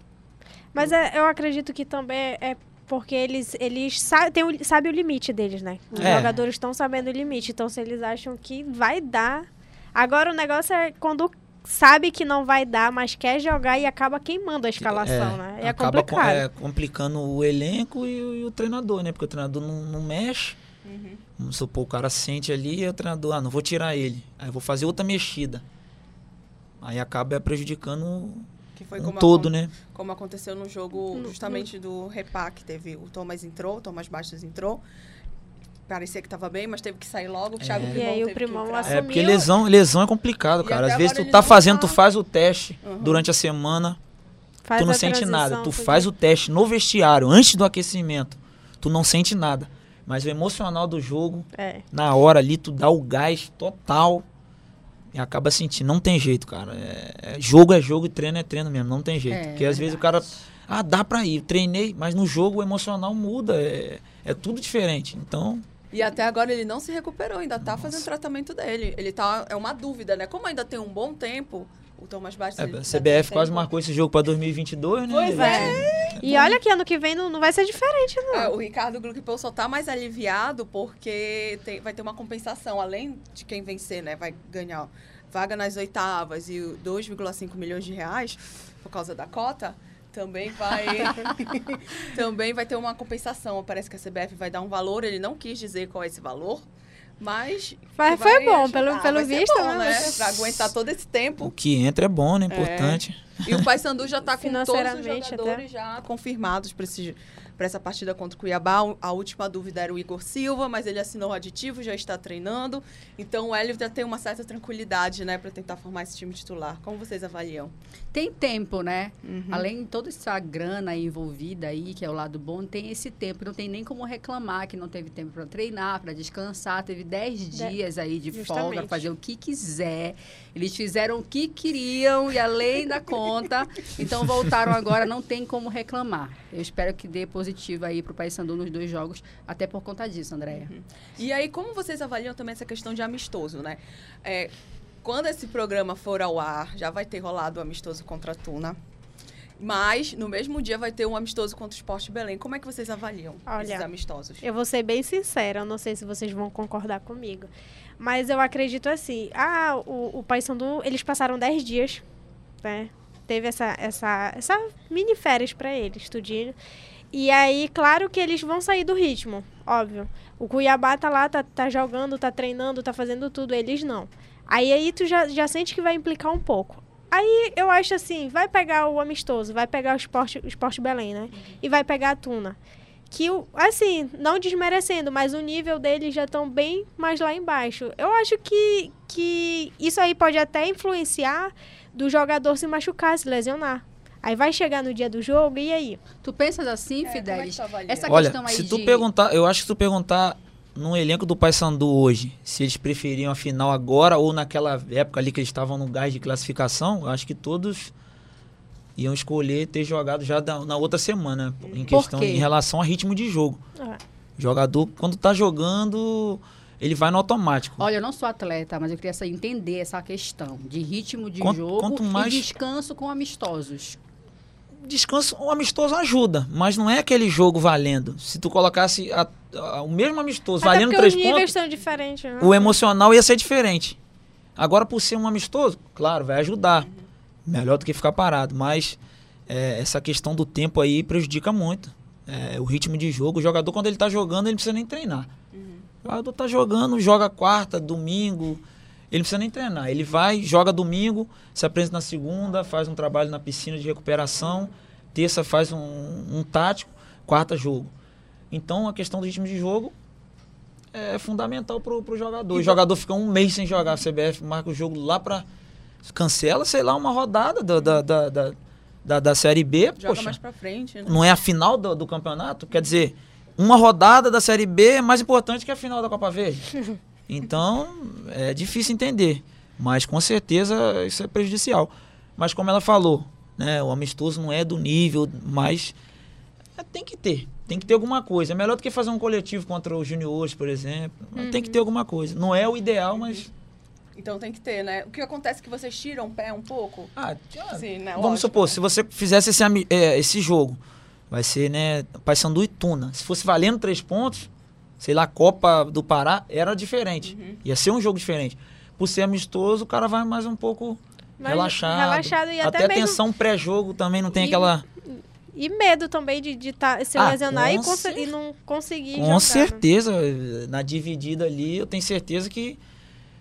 Mas é- eu acredito que também é porque eles, eles sa tem o, sabem o limite deles, né? Os É. jogadores estão sabendo o limite. Então, se eles acham que vai dar. Agora, o negócio é quando sabe que não vai dar, mas quer jogar e acaba queimando a escalação, né? É acaba com- complicado. é, complicando o elenco e, o- e o treinador, né? Porque o treinador não, não mexe. Uhum. Vamos supor, o cara sente ali e o treinador, ah, não vou tirar ele. Aí eu vou fazer outra mexida. Aí acaba prejudicando Que foi um como, todo, acon- né? como aconteceu no jogo justamente do Repá, que teve o Thomas entrou, o Thomas Bastos entrou. Parecia que tava bem, mas teve que sair logo. O Thiago É. Primão E aí o Primão assumiu. É, porque lesão, lesão é complicado, cara. Às vezes agora tu tá fazendo, tá- tu faz o teste Uhum. durante a semana, Faz tu não a sente nada. Tu faz o teste no vestiário, antes do aquecimento, tu não sente nada. Mas o emocional do jogo, É. na hora ali, tu dá o gás total e acaba sentindo. Não tem jeito, cara. É- é- jogo é jogo e treino é treino mesmo, não tem jeito. É, Porque às vezes o cara. Ah, dá pra ir, treinei, mas no jogo o emocional muda. É, é tudo diferente. Então, E até agora ele não se recuperou, ainda tá fazendo tratamento dele. Ele tá. É uma dúvida, né? Como ainda tem um bom tempo, o Thomas Bastos. é, a CBF quase tempo. marcou esse jogo pra 2022, né? Pois é. E olha que ano que vem não, não vai ser diferente, não. É, o Ricardo Gluckpol só tá mais aliviado porque tem- vai ter uma compensação, além de quem vencer, né? Vai ganhar vaga nas oitavas e o 2,5 milhões de reais por causa da cota. Também vai, também vai ter uma compensação. Parece que a CBF vai dar um valor. Ele não quis dizer qual é esse valor, mas Mas foi bom, ajudar. pelo- pelo visto, bom, né? né? Pra aguentar todo esse O tempo. que entra é bom, né? Importante. E o Paysandu já está com todos os jogadores já confirmados para essa partida contra o Cuiabá. A última dúvida era o Igor Silva, mas ele assinou o aditivo, já está treinando. Então o Hélio já tem uma certa tranquilidade, né, para tentar formar esse time titular. Como vocês avaliam? Tem tempo, né? Uhum. Além de toda essa grana envolvida aí, que é o lado bom, tem esse tempo. Não tem nem como reclamar que não teve tempo para treinar, para descansar. Teve 10 dias aí de folga Justamente. para fazer o que quiser. Eles fizeram o que queriam e além da conta. Então voltaram agora, não tem como reclamar. Eu espero que dê positivo aí pro Paysandu nos dois jogos, até por conta disso, Andréia. E aí, como vocês avaliam também essa questão de amistoso, né? É, quando esse programa for ao ar, já vai ter rolado o amistoso contra a Tuna. Mas, no mesmo dia, vai ter um amistoso contra o Esporte Belém. Como é que vocês avaliam Olha, esses amistosos? Eu vou ser bem sincera, eu não sei se vocês vão concordar comigo. Mas eu acredito assim, ah, o, o Paysandu, eles passaram 10 dias, né? Teve essa, essa, essa mini férias pra eles, tudinho. E aí, claro que eles vão sair do ritmo, óbvio. O Cuiabá tá lá, tá, tá jogando, tá treinando, tá fazendo tudo, eles não. Aí aí tu já, já sente que vai implicar um pouco. Aí eu acho assim, vai pegar o amistoso, vai pegar o esporte, o esporte Belém, né? E vai pegar a Tuna que, assim, não desmerecendo, mas o nível deles já estão bem mais lá embaixo. Eu acho que, que isso aí pode até influenciar do jogador se machucar, se lesionar. Aí vai chegar no dia do jogo, e aí? Tu pensas assim, É, é que? Essa Olha, questão aí se tu de... perguntar, eu acho que se tu perguntar no elenco do Paysandu hoje, se eles preferiam a final agora ou naquela época ali que eles estavam no gás de classificação, eu acho que todos iam escolher ter jogado já da- na outra semana, em questão em relação a ritmo de jogo. Ah, Jogador quando tá jogando, ele vai no automático. Olha, eu não sou atleta, mas eu queria entender essa questão de ritmo de Quanto- jogo quanto mais- e descanso com amistosos. Descanso, o amistoso ajuda, mas não é aquele jogo valendo. Se tu colocasse a- a- o mesmo amistoso Até valendo três os níveis pontos, são diferentes, né? o emocional ia ser diferente. Agora, por ser um amistoso, claro, vai ajudar. Melhor do que ficar parado. Mas é, essa questão do tempo aí prejudica muito. É, o ritmo de jogo. O jogador, quando ele tá jogando, ele não precisa nem treinar. O jogador tá jogando, joga quarta, domingo. Ele não precisa nem treinar. Ele vai, joga domingo, se apresenta na segunda, faz um trabalho na piscina de recuperação, terça faz um, um tático, quarta jogo. Então a questão do ritmo de jogo é fundamental pro, pro jogador. O jogador fica um mês sem jogar, a CBF marca o jogo lá pra. Cancela, sei lá, uma rodada da, da, da, da, da, da Série B. Joga poxa, mais pra frente, né? não é a final do, do campeonato? Quer dizer, uma rodada da Série B é mais importante que a final da Copa Verde. Então, é difícil entender. Mas com certeza isso é prejudicial. Mas como ela falou, né, o amistoso não é do nível, mas é, tem que ter. Tem que ter alguma coisa. É melhor do que fazer um coletivo contra os juniores, por exemplo. Tem que ter alguma coisa. Não é o ideal, mas. Então tem que ter, né? O que acontece é que vocês tiram o pé um pouco? Ah, Sim, né? Vamos Lógico, supor, né? se você fizesse esse, é, esse jogo, vai ser, né, Paysandu e Tuna. Se fosse valendo três pontos, sei lá, Copa do Pará, era diferente. Uhum. Ia ser um jogo diferente. Por ser amistoso, o cara vai mais um pouco Mais relaxado. relaxado e até a mesmo- tensão pré-jogo também não tem E- aquela... E medo também de, de tá, se Ah, lesionar e, cer- e não conseguir Com jogar, né? certeza, na dividida ali, eu tenho certeza que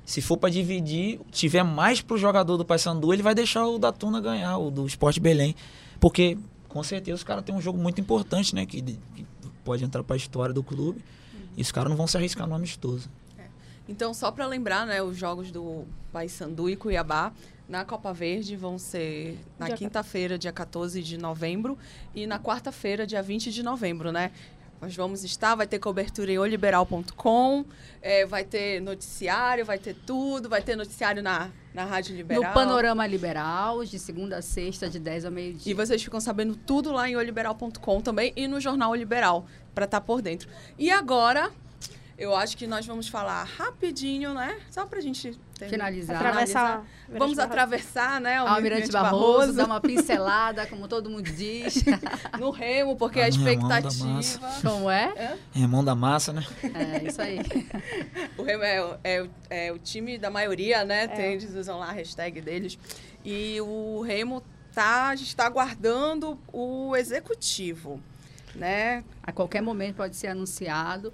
se for pra dividir, tiver mais pro jogador do Paysandu, ele vai deixar o da Tuna ganhar, o do Esporte Belém. Porque, com certeza, os caras têm um jogo muito importante, né? Que, que pode entrar pra história do clube. E os caras não vão se arriscar no amistoso. Então, só para lembrar, né, os jogos do Paysandu e Cuiabá na Copa Verde vão ser na Dia quinta-feira, dia 14 de novembro, e na quarta-feira, dia 20 de novembro, né? Nós vamos estar, vai ter cobertura em oliberal.com, é, vai ter noticiário, vai ter tudo, vai ter noticiário na, na Rádio Liberal. No Panorama Liberal, de segunda a sexta, de 10 ao E meio-dia. vocês ficam sabendo tudo lá em oliberal.com também e no jornal Liberal, para estar por dentro. E agora, eu acho que nós vamos falar rapidinho, né? Só pra gente terminar- Finalizar. Atravessar. Vamos atravessar, né? O Almirante Barroso, dá uma pincelada, como todo mundo diz. no remo, porque a remão da expectativa. Como é? Remão da massa, né? É, isso aí. O remo é, o- é, é o time da maioria, É. né? Tem, eles usam lá a hashtag deles. E o remo tá, a gente está aguardando o executivo, né? A qualquer momento pode ser anunciado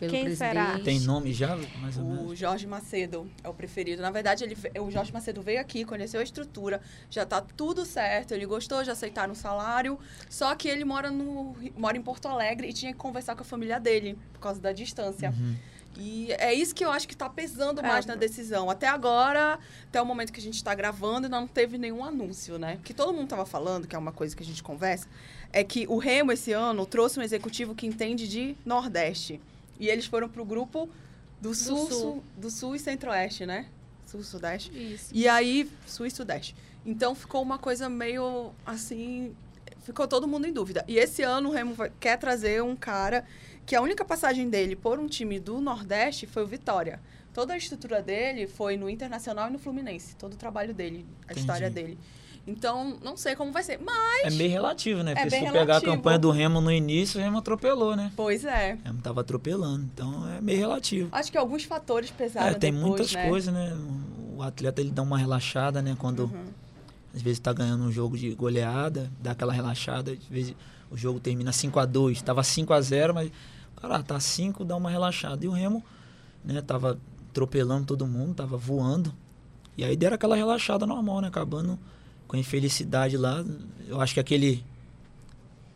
pelo Quem presidente. será? Tem nome já, mais ou O menos? Jorge Macedo é o preferido. Na verdade, ele, o Jorge Macedo veio aqui, conheceu a estrutura, já tá tudo certo, ele gostou, já aceitaram o salário. Só que ele mora, no, mora em Porto Alegre e tinha que conversar com a família dele, por causa da distância. Uhum. E é isso que eu acho que tá pesando É. mais na decisão. Até agora, até o momento que a gente está gravando, não teve nenhum anúncio, né? O que todo mundo tava falando, que é uma coisa que a gente conversa, é que o Remo esse ano trouxe um executivo que entende de Nordeste. E eles foram pro grupo do Sul, Sul. Sul- do Sul e Centro-Oeste, né? Sul, Sudeste. Isso. E aí, Sul e Sudeste. Então ficou uma coisa meio assim. Ficou todo mundo em dúvida. E esse ano o Remo vai- quer trazer um cara que a única passagem dele por um time do Nordeste foi o Vitória. Toda a estrutura dele foi no Internacional e no Fluminense. Todo o trabalho dele, a Entendi. história dele. Então, não sei como vai ser. Mas, É meio relativo, né? É Porque se for pegar a campanha do Remo no início, o Remo atropelou, né? pois é. O Remo tava atropelando, então é meio relativo. Acho que alguns fatores pesaram É, tem depois, muitas né? coisas, né? O atleta ele dá uma relaxada, né? Quando Uhum. às vezes tá ganhando um jogo de goleada, dá aquela relaxada, às vezes o jogo termina 5 a 2 tava 5 a 0 mas cara, tá 5, dá uma relaxada. E o Remo, né, tava atropelando todo mundo, tava voando. E aí deram aquela relaxada normal, né? Acabando com a infelicidade lá. Eu acho que aquele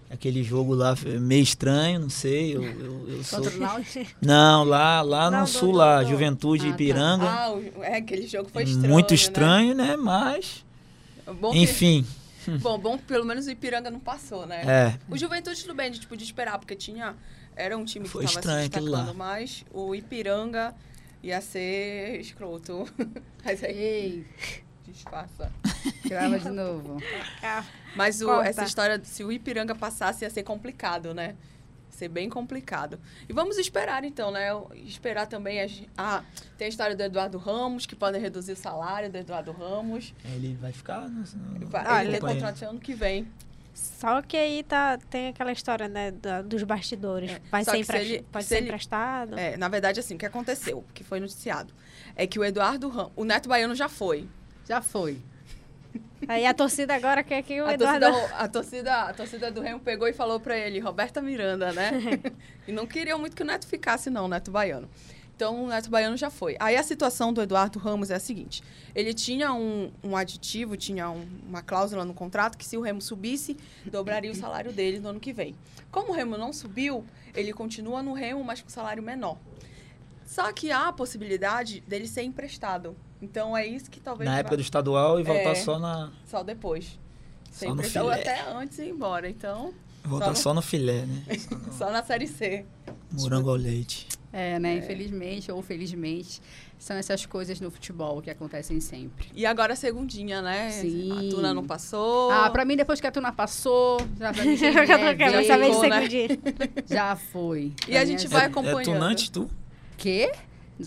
aquele jogo lá foi meio estranho, não sei. Eu, eu, eu sou... Contra o Náutico. Não, lá, lá Não, no sul, do- lá, do- Juventude Ah, tá. Ipiranga. Ah, o- é, aquele jogo foi É estranho. Muito né? estranho, né? Mas, Bom que- enfim, Bom, bom que pelo menos o Ipiranga não passou, né? é. O Juventude tudo bem, a gente podia esperar, porque tinha. Era um time que Foi se estranho aquilo destacando, lá. mas o Ipiranga ia ser escroto. Mas aí Ei, disfarça. grava de novo. Ah, Mas o- essa história, se o Ipiranga passasse, ia ser complicado, né? Ia ser bem complicado. E vamos esperar, então, né? Esperar também. As... Ah, tem a história do Eduardo Ramos, que podem reduzir o salário do Eduardo Ramos. Ele vai ficar. no- no- Vai, Ah, ele tem contrato ano que vem. Só que aí tá, tem aquela história, né, da- dos bastidores. É, Vai só ser, que se ele- pode se ser ele- emprestado. É, na verdade, assim, o que aconteceu, que foi noticiado, é que o Eduardo Ramos. O Neto Baiano já foi. Já foi. Aí a torcida agora quer que o A Eduardo... torcida, a, torcida, a torcida do Remo pegou e falou pra ele, Roberta Miranda, né? e não queriam muito que o Neto ficasse, não, o Neto Baiano. Então o Neto Baiano já foi. Aí a situação do Eduardo Ramos é a seguinte: ele tinha um, um aditivo, tinha um- uma cláusula no contrato que se o Remo subisse, dobraria o salário dele no ano que vem. Como o Remo não subiu, ele continua no Remo, mas com salário menor. Só que há a possibilidade dele ser emprestado. Então é isso que talvez Na vá- época do estadual e voltar É. só na. só depois. Só no emprestado ou filé. até antes de ir embora. Então, Voltar no- só no filé, né? só na série C. Morango ao leite. É, né? Infelizmente ou felizmente, são essas coisas no futebol que acontecem sempre. E agora a segundinha, né? Sim. A Tuna não passou. Ah, pra mim, depois que a Tuna passou, já pra mim, Eu já não quero veio, mais saber de né? segundinha. já foi. E a gente é- vai É, é acompanhando. tunante, tu? Quê?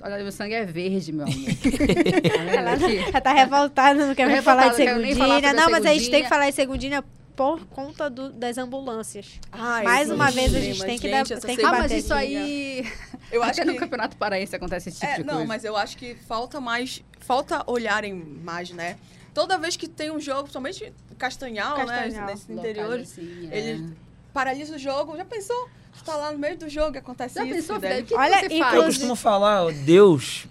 Olha, meu sangue é verde, meu amor. Ela, Tá ela tá revoltada, não quer Tô nem falar de revoltada, não Não, mas a gente tem que falar de segundinha por conta do- das ambulâncias. Ah, Mais uma vez a gente tem que gente, dar- tem que Ah, mas isso aí... Eu acho Até no que... Campeonato Paraense acontece esse tipo É, de não, coisa. mas eu acho que falta mais... Falta olharem mais, né? Toda vez que tem um jogo, somente Castanhal, Castanhal. né? Nesse interior, assim, é. ele paralisa o jogo. Já pensou? Tu tá lá no meio do jogo e acontece Já isso. pensou? O que Olha, que você Eu costumo falar, ó, Deus.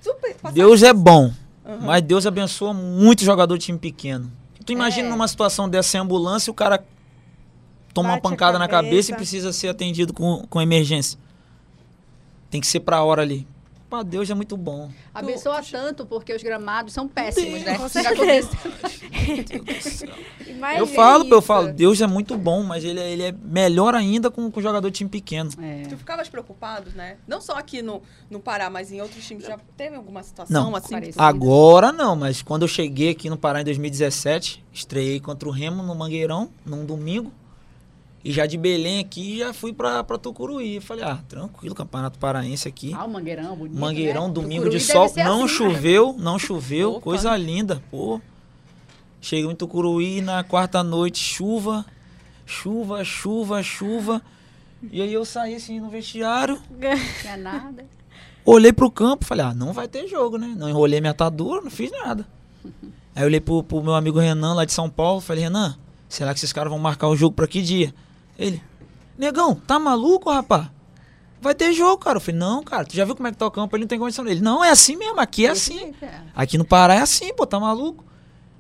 Deus é bom, Aham. mas Deus abençoa muito jogador de time pequeno. Tu imagina É. numa situação dessa sem ambulância, o cara toma uma Bate a pancada na cabeça cabeça. e precisa ser atendido com, com emergência. Tem que ser pra hora ali. Pá, Deus é muito bom. Abençoa tanto porque os gramados são péssimos, né? Certeza. aconteceu. Imagina. eu falo, eu isso. falo, Deus é muito bom, mas ele é, ele é melhor ainda com, com jogador de time pequeno. É. Tu ficavas preocupado, né? Não só aqui no, no Pará, mas em outros times. Já teve alguma situação Não. assim? Parecida. Agora não, mas quando eu cheguei aqui no Pará em 2017, estreiei contra o Remo no Mangueirão, num domingo. E já de Belém aqui, já fui pra, pra Tucuruí. Falei, ah, tranquilo, Campeonato Paraense aqui. Ah, o Mangueirão, bonito, Mangueirão, né? domingo Tucuruí de sol. Não assim, né? choveu, não choveu. Opa. Coisa linda, pô. Cheguei em Tucuruí na quarta noite, chuva, chuva, chuva, chuva. E aí eu saí assim no vestiário, Não tinha nada. olhei pro campo, falei, ah, não vai ter jogo, né? Não enrolei minha atadura, não fiz nada. Aí eu olhei pro, pro meu amigo Renan lá de São Paulo, falei, Renan, será que esses caras vão marcar o jogo pra que dia? Ele, negão, tá maluco, rapá? Vai ter jogo, cara. Eu falei, não, cara, tu já viu como é que tá o campo? Ele não tem condição. Ele, não, é assim mesmo, aqui é assim. É. Aqui no Pará é assim, pô, tá maluco?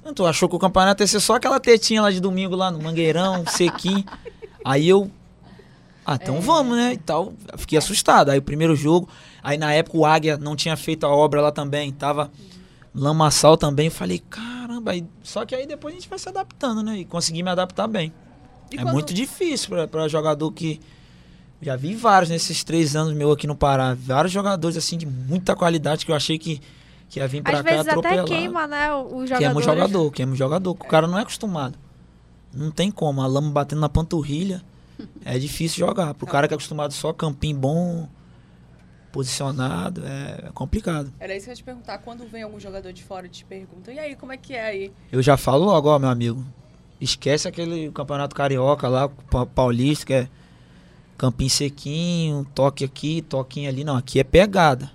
Então, tu achou que o campeonato ia ser só aquela tetinha lá de domingo lá no Mangueirão, sequinho. Aí eu. Ah, então vamos, né? E tal. Fiquei assustado. Aí o primeiro jogo. Aí na época o Águia não tinha feito a obra lá também. Tava lamaçal também. Eu falei, caramba. Aí, só que aí depois a gente vai se adaptando, né? E consegui me adaptar bem. E é quando- muito difícil pra, pra jogador que. Já vi vários nesses três anos meu aqui no Pará. Vários jogadores assim de muita qualidade que eu achei que, que ia vir pra Às cá vezes até queima, né, o o Queima jogador. o jogador, queima o jogador. O cara não é acostumado. Não tem como. A lama batendo na panturrilha. É difícil jogar. Pro cara que é acostumado só campinho bom, posicionado, é complicado. Era isso que eu ia te perguntar. Quando vem algum jogador de fora e te pergunta, e aí, como é que é aí? Eu já falo logo, ó, meu amigo. Esquece aquele campeonato carioca lá, pa- paulista, que é campinho sequinho, toque aqui, toquinho ali. Não, aqui é pegada.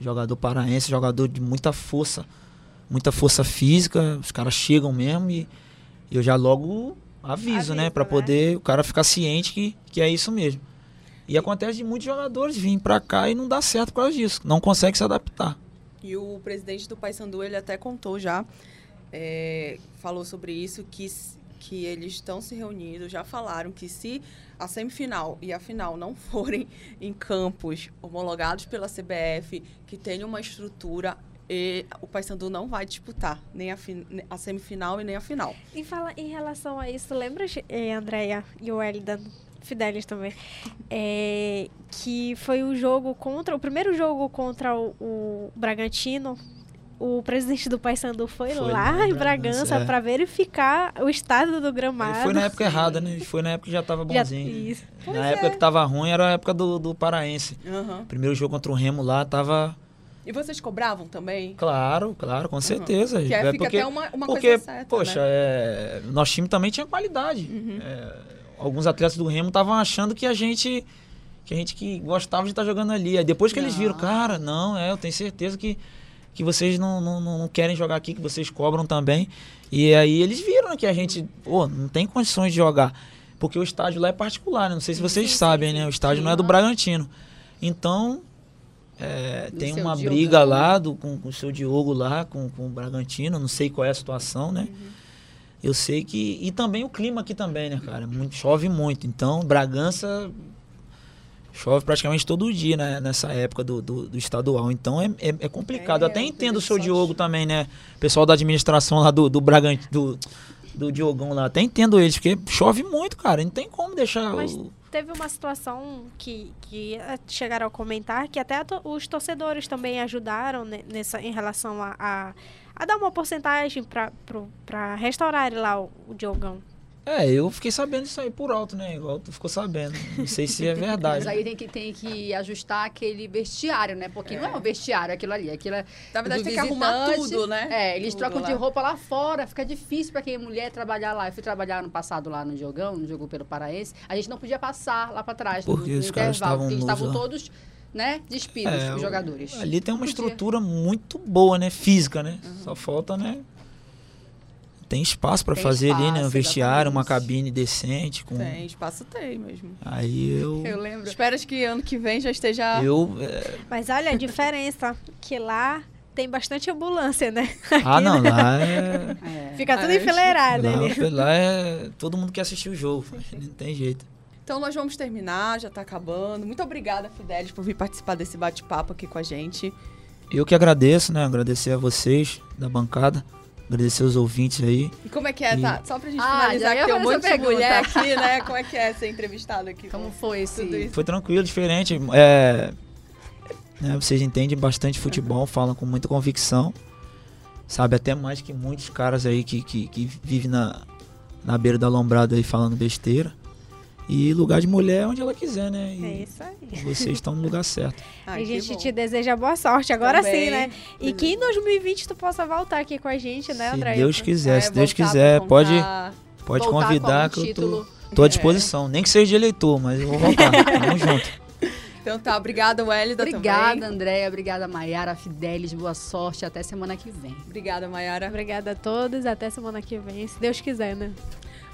Jogador paraense, jogador de muita força, muita força física. Os caras chegam mesmo e eu já logo aviso, né? Pra né? poder o cara ficar ciente que, que é isso mesmo. E acontece de muitos jogadores virem pra cá e não dá certo por causa disso. Não consegue se adaptar. E o presidente do Paysandu, ele até contou já, é, falou sobre isso, que, que eles estão se reunindo, já falaram que se a semifinal e a final não forem em campos homologados pela CBF, que tenha uma estrutura, e o Paysandu não vai disputar nem a, a semifinal e nem a final. E fala em relação a isso, lembra, eh, Andréia e o Elida, Fidelis também, é, que foi o jogo contra, o primeiro jogo contra o, o Bragantino, o presidente do Paysandu foi, Foi lá em em Bragança é. para verificar o estado do gramado. Ele foi na época errada, né? Foi na época que já tava Já- bonzinho. isso. na época que tava ruim era a época do, do Paraense. Aham. Primeiro jogo contra o Remo lá tava. E vocês cobravam também? Claro, claro, com certeza. Que aí É fica porque, até uma, uma porque coisa certa, poxa, né? é, nosso time também tinha qualidade. Uhum. É, alguns atletas do Remo estavam achando que a gente que a gente que gostava de estar jogando ali. Aí depois que eles viram, Não. cara, não, é, eu tenho certeza que, que vocês não, não, não querem jogar aqui, que vocês cobram também. E aí eles viram que a gente, pô, não tem condições de jogar. Porque o estádio lá é particular, né? Não sei se vocês Sim, sabem, sim. né? O estádio Sim. não é do Bragantino. Então, É, tem uma Diogão. briga lá do, com, com o seu Diogo lá, com, com o Bragantino, não sei qual é a situação, né? Eu sei que. E também o clima aqui também, né, cara? Muito, chove muito. Então, Bragança chove praticamente todo dia, né? Nessa época do, do, do estadual. Então é, é, é complicado. É, até o entendo o seu Diogo também, né? O pessoal da administração lá do, do Bragantino. Do, do Diogão lá, até entendo eles, porque chove muito, cara. Não tem como deixar. Mas o- teve uma situação que, que eh, chegaram a comentar que até os torcedores também ajudaram ne- nessa, em relação a, a, a dar uma porcentagem para restaurar lá o, o Diogão. É, eu fiquei sabendo isso aí por alto, né? Igual tu ficou sabendo. Não sei se é verdade. Mas aí tem que, tem que ajustar aquele vestiário, né? Porque não é um vestiário aquilo ali, aquilo é Na verdade, tem que arrumar tudo, né? É, eles Tudo trocam lá. de roupa lá fora, fica difícil pra quem é mulher trabalhar lá. Eu fui trabalhar no passado lá no Jogão, no jogo pelo Paraense. A gente não podia passar lá pra trás, no, Porque no os caras intervalo, porque eles estavam estavam todos, né, despidos, É, os jogadores. Ali tem uma estrutura muito boa, né? Física, né? Uhum. Só falta, né? Tem espaço pra Tem fazer ali, né? Um espaço, vestiário, uma cabine decente. Com... Tem, espaço tem mesmo. Aí eu. Eu lembro. Esperas que ano que vem já esteja. Eu. é, Mas olha a diferença, que lá tem bastante ambulância, né? Ah, não, lá é. É. Fica tudo Ah, enfileirado Lá, ali. lá é. Todo mundo quer assistir o jogo. Não tem jeito. Então nós vamos terminar, já tá acabando. Muito obrigada, Fidelis, por vir participar desse bate-papo aqui com a gente. Eu que agradeço, né? Agradecer a vocês da bancada. Agradecer os ouvintes aí. E como é que é, E- tá? Só pra gente Ah, finalizar, que tem um monte de mulher aqui, né? Como é que é ser entrevistado aqui? Como com foi esse... tudo isso? Foi tranquilo, diferente. É, né, vocês entendem bastante futebol, falam com muita convicção. Sabe, até mais que muitos caras aí que, que, que vivem na, na beira da lombrada aí falando besteira. E lugar de mulher é onde ela quiser, né? E É isso aí. vocês estão no lugar certo. Ai, a que gente te deseja boa sorte, agora Também. sim, né? E que em 2020 tu possa voltar aqui com a gente, né, se André? Deus quiser, É, se Deus quiser, pode, contar. pode voltar convidar que um eu tô, título. tô à disposição. Nem que seja de eleitor, mas eu vou voltar. Tamo junto. Então tá, obrigada, Wélida Obrigada, também. Andréia. Obrigada, Maiara, Fidelis. Boa sorte. Até semana que vem. Obrigada, Mayara. Obrigada a todos, até semana que vem, se Deus quiser, né?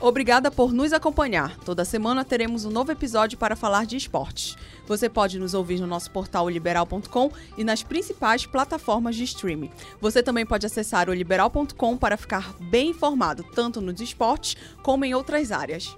Obrigada por nos acompanhar. Toda semana teremos um novo episódio para falar de esportes. Você pode nos ouvir no nosso portal oliberal.com e nas principais plataformas de streaming. Você também pode acessar oliberal.com para ficar bem informado, tanto nos esportes como em outras áreas.